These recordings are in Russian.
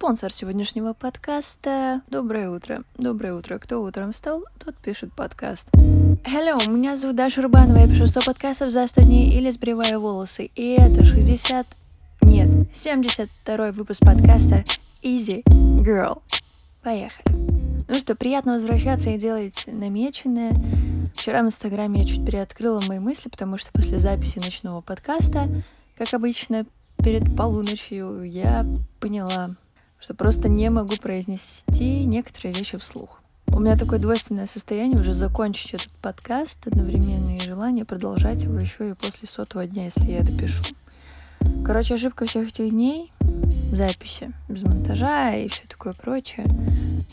Спонсор сегодняшнего подкаста. Доброе утро. Доброе утро. Кто утром встал, тот пишет подкаст. Hello, меня зовут Даша Рубанова. Я пишу 100 подкастов за 100 дней или сбриваю волосы. И это 60... Нет, 72 выпуск подкаста Easy Girl. Поехали. Ну что, приятно возвращаться и делать намеченное. Вчера в Инстаграме я чуть переоткрыла мои мысли, потому что после записи ночного подкаста, как обычно, перед полуночью я поняла, что просто не могу произнести некоторые вещи вслух. У меня такое двойственное состояние уже закончить этот подкаст одновременно и желание продолжать его еще и после сотого дня, если я это пишу. Короче, ошибка всех этих дней записи, без монтажа и все такое прочее,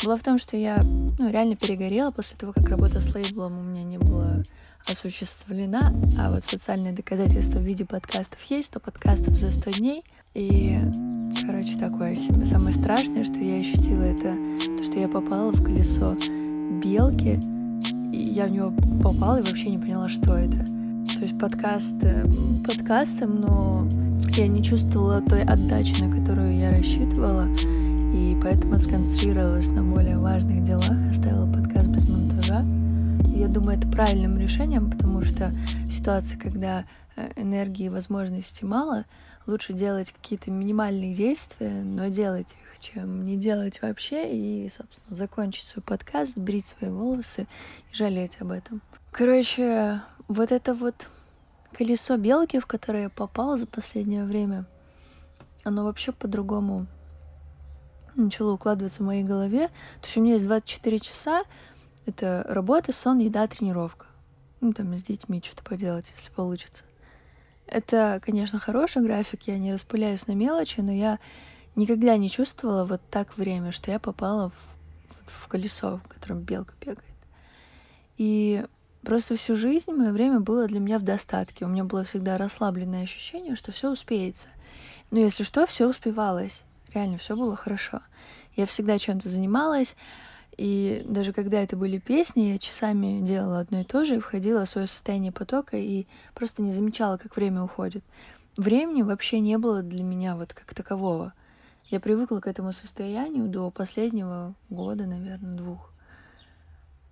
была в том, что я ну, реально перегорела после того, как работа с лейблом у меня не была осуществлена, а вот социальные доказательства в виде подкастов есть, то подкастов за 100 дней. И Короче, такое. Самое страшное, что я ощутила, это то, что я попала в колесо белки, и я в него попала и вообще не поняла, что это. То есть подкаст э, подкастом, но я не чувствовала той отдачи, на которую я рассчитывала, и поэтому сконцентрировалась на более важных делах, оставила подкаст без монтажа. Я думаю, это правильным решением, потому что ситуация, когда э, энергии и возможностей мало, лучше делать какие-то минимальные действия, но делать их, чем не делать вообще и, собственно, закончить свой подкаст, сбрить свои волосы и жалеть об этом. Короче, вот это вот колесо белки, в которое я попала за последнее время, оно вообще по-другому начало укладываться в моей голове. То есть у меня есть 24 часа, это работа, сон, еда, тренировка. Ну, там с детьми что-то поделать, если получится. Это, конечно, хороший график, я не распыляюсь на мелочи, но я никогда не чувствовала вот так время, что я попала в, в колесо, в котором белка бегает. И просто всю жизнь мое время было для меня в достатке. У меня было всегда расслабленное ощущение, что все успеется. Но если что, все успевалось. Реально, все было хорошо. Я всегда чем-то занималась, и даже когда это были песни, я часами делала одно и то же и входила в свое состояние потока и просто не замечала, как время уходит. Времени вообще не было для меня вот как такового. Я привыкла к этому состоянию до последнего года, наверное, двух.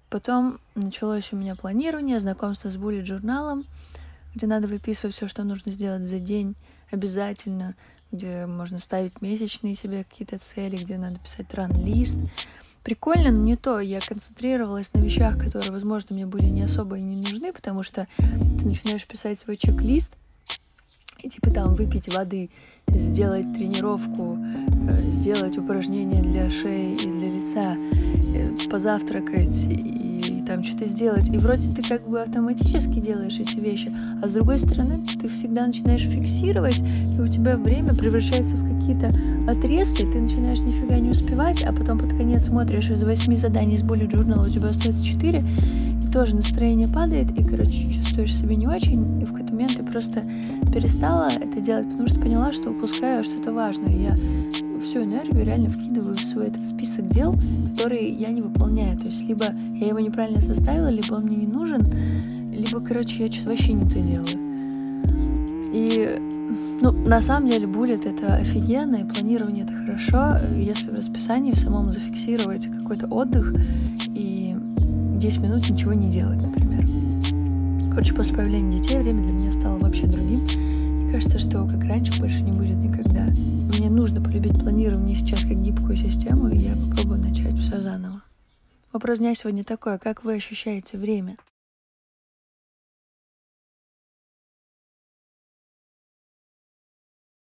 Потом началось у меня планирование, знакомство с буллет журналом, где надо выписывать все, что нужно сделать за день обязательно, где можно ставить месячные себе какие-то цели, где надо писать ран-лист прикольно, но не то. Я концентрировалась на вещах, которые, возможно, мне были не особо и не нужны, потому что ты начинаешь писать свой чек-лист, и типа там выпить воды, сделать тренировку, э, сделать упражнения для шеи и для лица, э, позавтракать и там что-то сделать. И вроде ты как бы автоматически делаешь эти вещи, а с другой стороны ты всегда начинаешь фиксировать, и у тебя время превращается в какие-то отрезки, ты начинаешь нифига не успевать, а потом под конец смотришь из восьми заданий из более журнала у тебя остается четыре, и тоже настроение падает, и, короче, чувствуешь себя не очень, и в какой-то момент ты просто перестала это делать, потому что поняла, что упускаю что-то важное. Я всю энергию реально вкидываю в свой этот список дел, которые я не выполняю. То есть либо я его неправильно составила, либо он мне не нужен, либо, короче, я что-то вообще не то делаю. И, ну, на самом деле, буллет — это офигенно, и планирование — это хорошо, если в расписании в самом зафиксировать какой-то отдых и 10 минут ничего не делать, например. Короче, после появления детей время для меня стало вообще другим. Кажется, что как раньше больше не будет никогда. Мне нужно полюбить планирование сейчас как гибкую систему, и я попробую начать все заново. Вопрос дня сегодня такой, как вы ощущаете время?